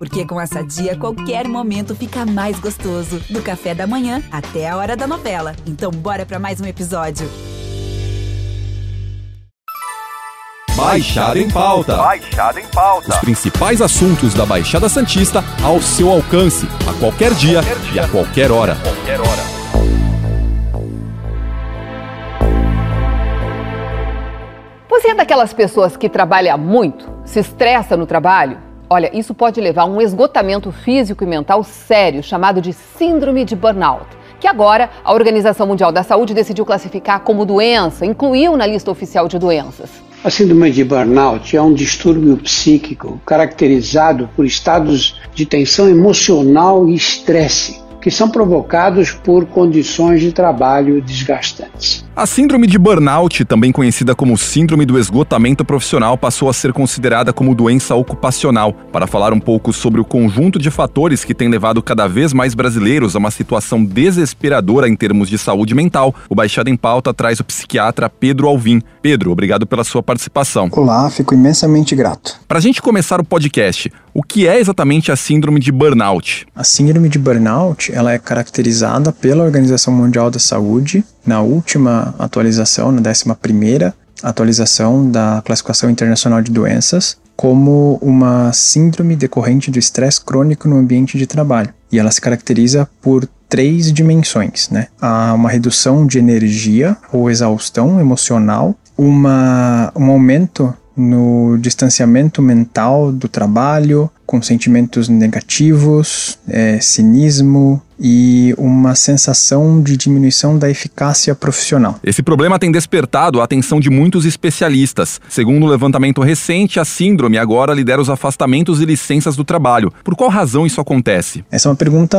Porque com essa dia, qualquer momento fica mais gostoso. Do café da manhã até a hora da novela. Então, bora para mais um episódio. Baixada em Pauta. Baixada em Pauta. Os principais assuntos da Baixada Santista ao seu alcance, a qualquer dia, Qualquer dia. e a qualquer hora. Qualquer hora. Você é daquelas pessoas que trabalha muito, se estressa no trabalho? Olha, isso pode levar a um esgotamento físico e mental sério, chamado de síndrome de burnout, que agora a Organização Mundial da Saúde decidiu classificar como doença, incluiu na lista oficial de doenças. A síndrome de burnout é um distúrbio psíquico caracterizado por estados de tensão emocional e estresse, que são provocados por condições de trabalho desgastantes. A síndrome de burnout, também conhecida como síndrome do esgotamento profissional, passou a ser considerada como doença ocupacional. Para falar um pouco sobre o conjunto de fatores que tem levado cada vez mais brasileiros a uma situação desesperadora em termos de saúde mental, o Baixada em Pauta traz o psiquiatra Pedro Alvim. Pedro, obrigado pela sua participação. Olá, fico imensamente grato. Para a gente começar o podcast, o que é exatamente a síndrome de burnout? A síndrome de burnout, ela é caracterizada pela Organização Mundial da Saúde na última atualização, na 11ª atualização da Classificação Internacional de Doenças, como uma síndrome decorrente do estresse crônico no ambiente de trabalho. E ela se caracteriza por três dimensões, né? Há uma redução de energia ou exaustão emocional, uma, um aumento no distanciamento mental do trabalho, com sentimentos negativos, é, cinismo e uma sensação de diminuição da eficácia profissional. Esse problema tem despertado a atenção de muitos especialistas. Segundo um levantamento recente, a síndrome agora lidera os afastamentos e licenças do trabalho. Por qual razão isso acontece? Essa é uma pergunta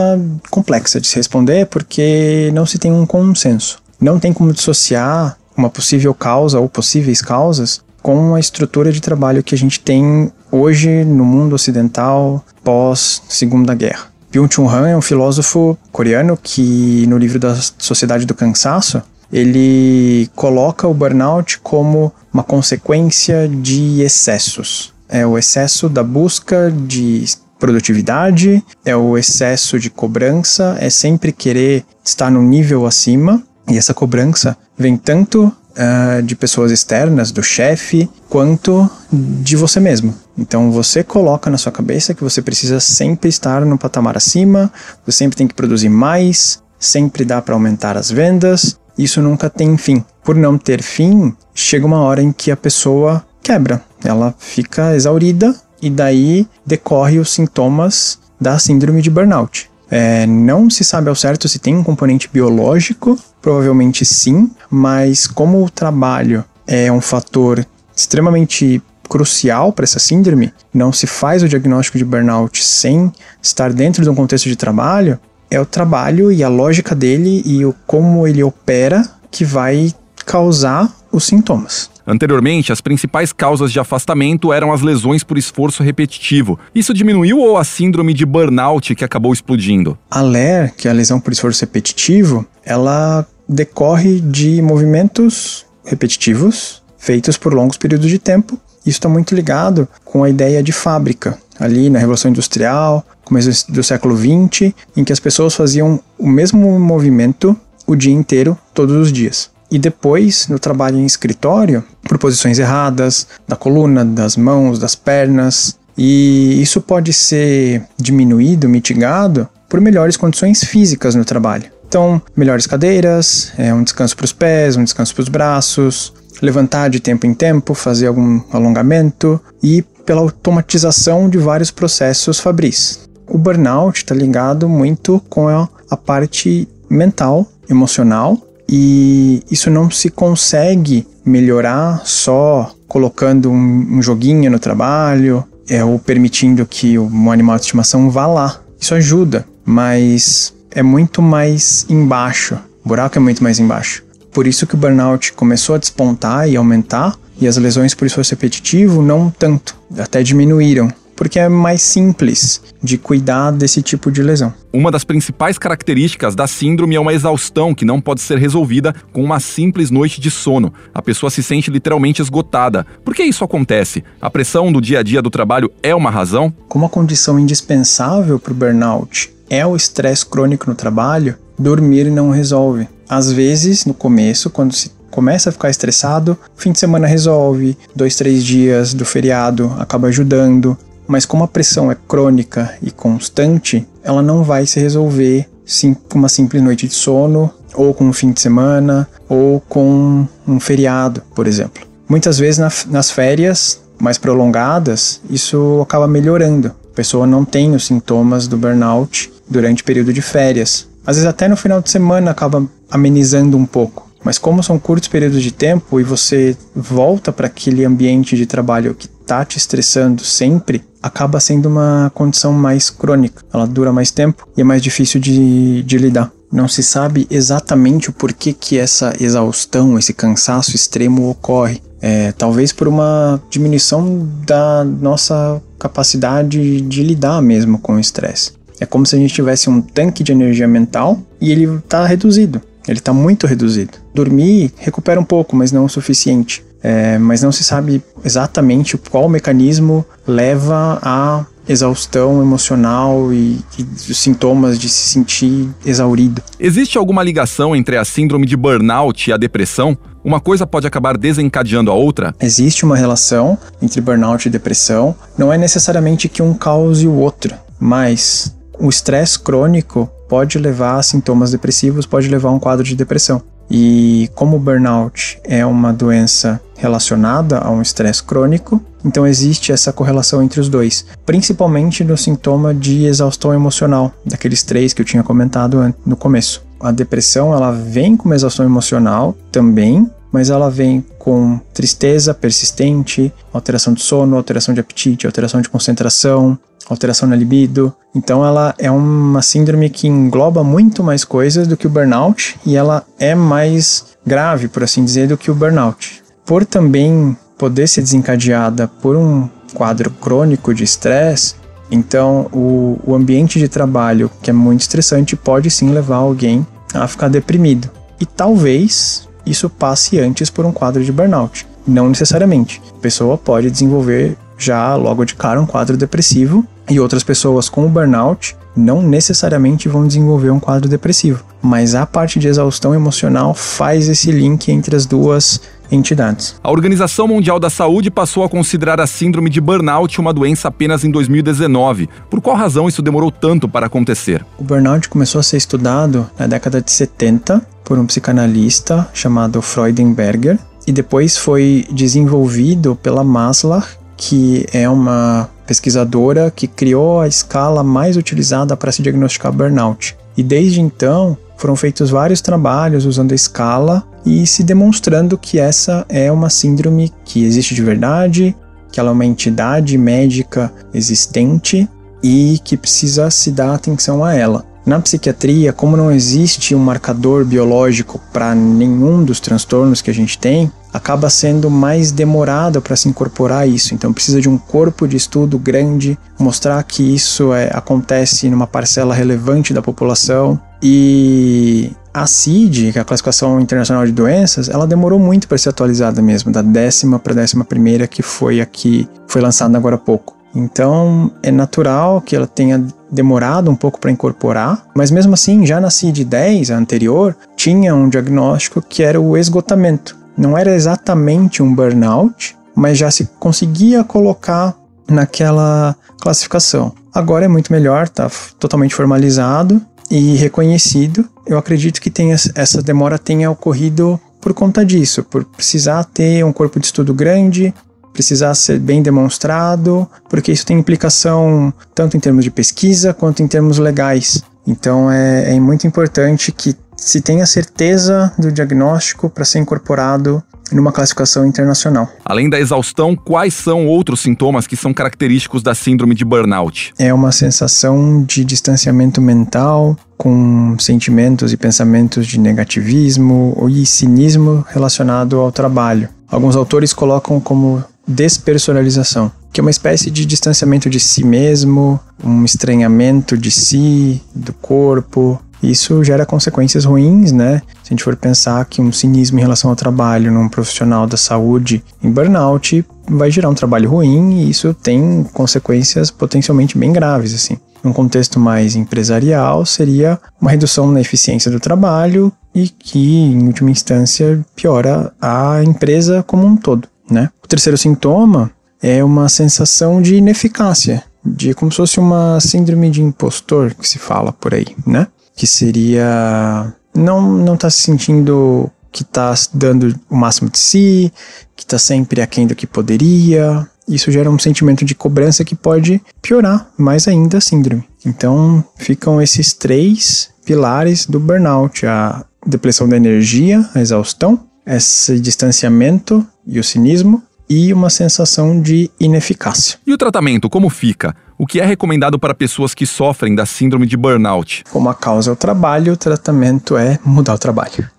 complexa de se responder porque não se tem um consenso. Não tem como dissociar uma possível causa ou possíveis causas com a estrutura de trabalho que a gente tem hoje no mundo ocidental pós Segunda Guerra. Byung-Chul Han é um filósofo coreano que no livro da Sociedade do Cansaço ele coloca o burnout como uma consequência de excessos. É o excesso da busca de produtividade, é o excesso de cobrança, é sempre querer estar no nível acima. E essa cobrança vem tanto uh, de pessoas externas, do chefe, quanto de você mesmo. Então você coloca na sua cabeça que você precisa sempre estar no patamar acima, você sempre tem que produzir mais, sempre dá para aumentar as vendas. Isso nunca tem fim. Por não ter fim, chega uma hora em que a pessoa quebra, ela fica exaurida e daí decorre os sintomas da síndrome de burnout. É, não se sabe ao certo se tem um componente biológico, provavelmente sim, mas como o trabalho é um fator extremamente crucial para essa síndrome, não se faz o diagnóstico de burnout sem estar dentro de um contexto de trabalho, é o trabalho e a lógica dele e o como ele opera que vai causar os sintomas. Anteriormente, as principais causas de afastamento eram as lesões por esforço repetitivo. Isso diminuiu ou a síndrome de burnout que acabou explodindo? A LER, que é a lesão por esforço repetitivo, ela decorre de movimentos repetitivos feitos por longos períodos de tempo. Isso está muito ligado com a ideia de fábrica, ali na Revolução Industrial, começo do século XX, em que as pessoas faziam o mesmo movimento o dia inteiro, todos os dias. E depois, no trabalho em escritório, por posições erradas da coluna, das mãos, das pernas. E isso pode ser diminuído, mitigado, por melhores condições físicas no trabalho. Então, melhores cadeiras, é, um descanso para os pés, um descanso para os braços, levantar de tempo em tempo, fazer algum alongamento e pela automatização de vários processos fabris. O burnout está ligado muito com a, a parte mental, emocional e isso não se consegue melhorar só colocando um, um joguinho no trabalho é, ou permitindo que um animal de estimação vá lá. Isso ajuda, mas é muito mais embaixo. O buraco é muito mais embaixo. Por isso que o burnout começou a despontar e aumentar, e as lesões por esforço repetitivo não tanto, até diminuíram, porque é mais simples de cuidar desse tipo de lesão. Uma das principais características da síndrome é uma exaustão que não pode ser resolvida com uma simples noite de sono. A pessoa se sente literalmente esgotada. Por que isso acontece? A pressão do dia a dia do trabalho é uma razão? Como a condição indispensável para o burnout é o estresse crônico no trabalho, dormir não resolve. Às vezes, no começo, quando se começa a ficar estressado, fim de semana resolve, dois, três dias do feriado acaba ajudando, mas como a pressão é crônica e constante, ela não vai se resolver sim, com uma simples noite de sono, ou com um fim de semana, ou com um feriado, por exemplo. Muitas vezes na, nas férias mais prolongadas, isso acaba melhorando. A pessoa não tem os sintomas do burnout durante o período de férias. Às vezes até no final de semana acaba amenizando um pouco. Mas como são curtos períodos de tempo e você volta para aquele ambiente de trabalho que está te estressando sempre, acaba sendo uma condição mais crônica. Ela dura mais tempo e é mais difícil de, de lidar. Não se sabe exatamente o porquê que essa exaustão, esse cansaço extremo ocorre. É, talvez por uma diminuição da nossa capacidade de lidar mesmo com o estresse. É como se a gente tivesse um tanque de energia mental e ele está reduzido. Ele está muito reduzido. Dormir recupera um pouco, mas não o suficiente. É, mas não se sabe exatamente qual mecanismo leva à exaustão emocional e, e os sintomas de se sentir exaurido. Existe alguma ligação entre a síndrome de burnout e a depressão? Uma coisa pode acabar desencadeando a outra? Existe uma relação entre burnout e depressão. Não é necessariamente que um cause o outro, mas o estresse crônico pode levar a sintomas depressivos, pode levar a um quadro de depressão. E como o burnout é uma doença relacionada a um estresse crônico, então existe essa correlação entre os dois, principalmente no sintoma de exaustão emocional, daqueles três que eu tinha comentado no começo. A depressão ela vem com uma exaustão emocional também, mas ela vem com tristeza persistente, alteração de sono, alteração de apetite, alteração de concentração, alteração na libido. Então ela é uma síndrome que engloba muito mais coisas do que o burnout e ela é mais grave, por assim dizer, do que o burnout. Por também poder ser desencadeada por um quadro crônico de estresse, então o, o ambiente de trabalho que é muito estressante pode sim levar alguém a ficar deprimido. E talvez isso passe antes por um quadro de burnout. Não necessariamente. A pessoa pode desenvolver já logo de cara um quadro depressivo e outras pessoas com o burnout não necessariamente vão desenvolver um quadro depressivo, mas a parte de exaustão emocional faz esse link entre as duas entidades. A Organização Mundial da Saúde passou a considerar a síndrome de burnout uma doença apenas em 2019. Por qual razão isso demorou tanto para acontecer? O burnout começou a ser estudado na década de 70 por um psicanalista chamado Freudenberger e depois foi desenvolvido pela Maslow que é uma pesquisadora que criou a escala mais utilizada para se diagnosticar burnout. E desde então foram feitos vários trabalhos usando a escala e se demonstrando que essa é uma síndrome que existe de verdade, que ela é uma entidade médica existente e que precisa se dar atenção a ela. Na psiquiatria, como não existe um marcador biológico para nenhum dos transtornos que a gente tem, acaba sendo mais demorado para se incorporar isso. Então precisa de um corpo de estudo grande, mostrar que isso é, acontece numa parcela relevante da população. E a CID, que é a Classificação Internacional de Doenças, ela demorou muito para ser atualizada mesmo, da décima para a décima primeira, que foi aqui, foi lançada agora há pouco. Então é natural que ela tenha demorado um pouco para incorporar, mas mesmo assim, já na CID-10, a anterior, tinha um diagnóstico que era o esgotamento. Não era exatamente um burnout, mas já se conseguia colocar naquela classificação. Agora é muito melhor, está totalmente formalizado e reconhecido. Eu acredito que tenha, essa demora tenha ocorrido por conta disso, por precisar ter um corpo de estudo grande, precisar ser bem demonstrado, porque isso tem implicação tanto em termos de pesquisa quanto em termos legais. Então é, é muito importante que se tenha certeza do diagnóstico para ser incorporado numa classificação internacional. Além da exaustão, quais são outros sintomas que são característicos da síndrome de burnout? É uma sensação de distanciamento mental, com sentimentos e pensamentos de negativismo e cinismo relacionado ao trabalho. Alguns autores colocam como despersonalização. que é uma espécie de distanciamento de si mesmo, um estranhamento de si, do corpo. Isso gera consequências ruins, né? Se a gente for pensar que um cinismo em relação ao trabalho num profissional da saúde em burnout vai gerar um trabalho ruim e isso tem consequências potencialmente bem graves, assim. Num contexto mais empresarial, seria uma redução na eficiência do trabalho e que, em última instância, piora a empresa como um todo, né? O terceiro sintoma é uma sensação de ineficácia, de como se fosse uma síndrome de impostor que se fala por aí, né? Que seria não não tá se sentindo que está dando o máximo de si, que está sempre aquém do que poderia. Isso gera um sentimento de cobrança que pode piorar mais ainda a síndrome. Então, ficam esses três pilares do burnout: a depressão da energia, a exaustão, esse distanciamento e o cinismo e uma sensação de ineficácia. E o tratamento, como fica? O que é recomendado para pessoas que sofrem da síndrome de burnout? Como a causa é o trabalho, o tratamento é mudar o trabalho.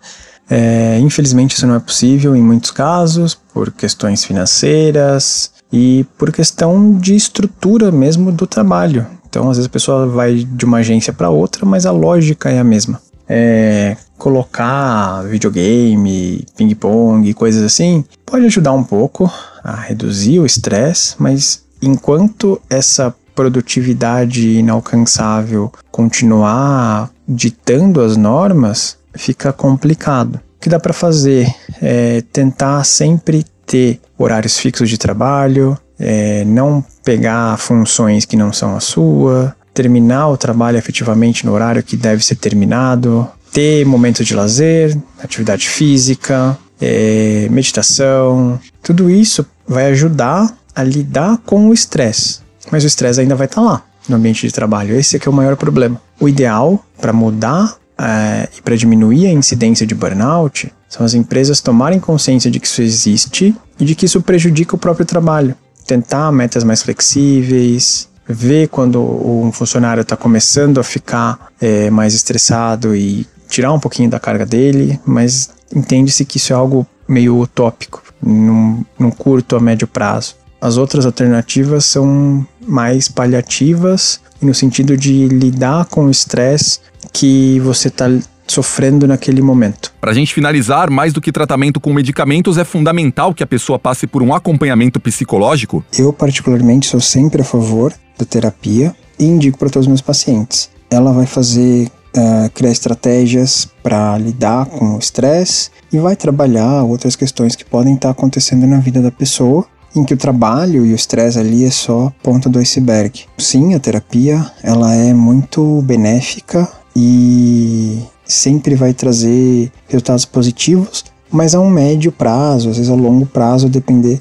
É, infelizmente, isso não é possível em muitos casos, por questões financeiras e por questão de estrutura mesmo do trabalho. Então, às vezes a pessoa vai de uma agência para outra, mas a lógica é a mesma. É, colocar videogame, ping-pong, coisas assim, pode ajudar um pouco a reduzir o estresse, mas enquanto essa produtividade inalcançável continuar ditando as normas, fica complicado. O que dá para fazer é tentar sempre ter horários fixos de trabalho, é, não pegar funções que não são a sua, terminar o trabalho efetivamente no horário que deve ser terminado, ter momentos de lazer, atividade física, é, meditação. Tudo isso vai ajudar a lidar com o estresse, mas o estresse ainda vai estar tá lá no ambiente de trabalho. Esse é que é o maior problema. O ideal para mudar é, e para diminuir a incidência de burnout são as empresas tomarem consciência de que isso existe e de que isso prejudica o próprio trabalho. Tentar metas mais flexíveis, ver quando um funcionário está começando a ficar é, mais estressado e tirar um pouquinho da carga dele, mas entende-se que isso é algo meio utópico, num, num curto a médio prazo. As outras alternativas são mais paliativas no sentido de lidar com o estresse que você está sofrendo naquele momento. Para a gente finalizar, mais do que tratamento com medicamentos, é fundamental que a pessoa passe por um acompanhamento psicológico? Eu, particularmente, sou sempre a favor da terapia e indico para todos os meus pacientes. Ela vai fazer uh, criar estratégias para lidar com o estresse e vai trabalhar outras questões que podem estar tá acontecendo na vida da pessoa em que o trabalho e o estresse ali é só ponta do iceberg. Sim, a terapia ela é muito benéfica e sempre vai trazer resultados positivos, mas a um médio prazo, às vezes a longo prazo, depender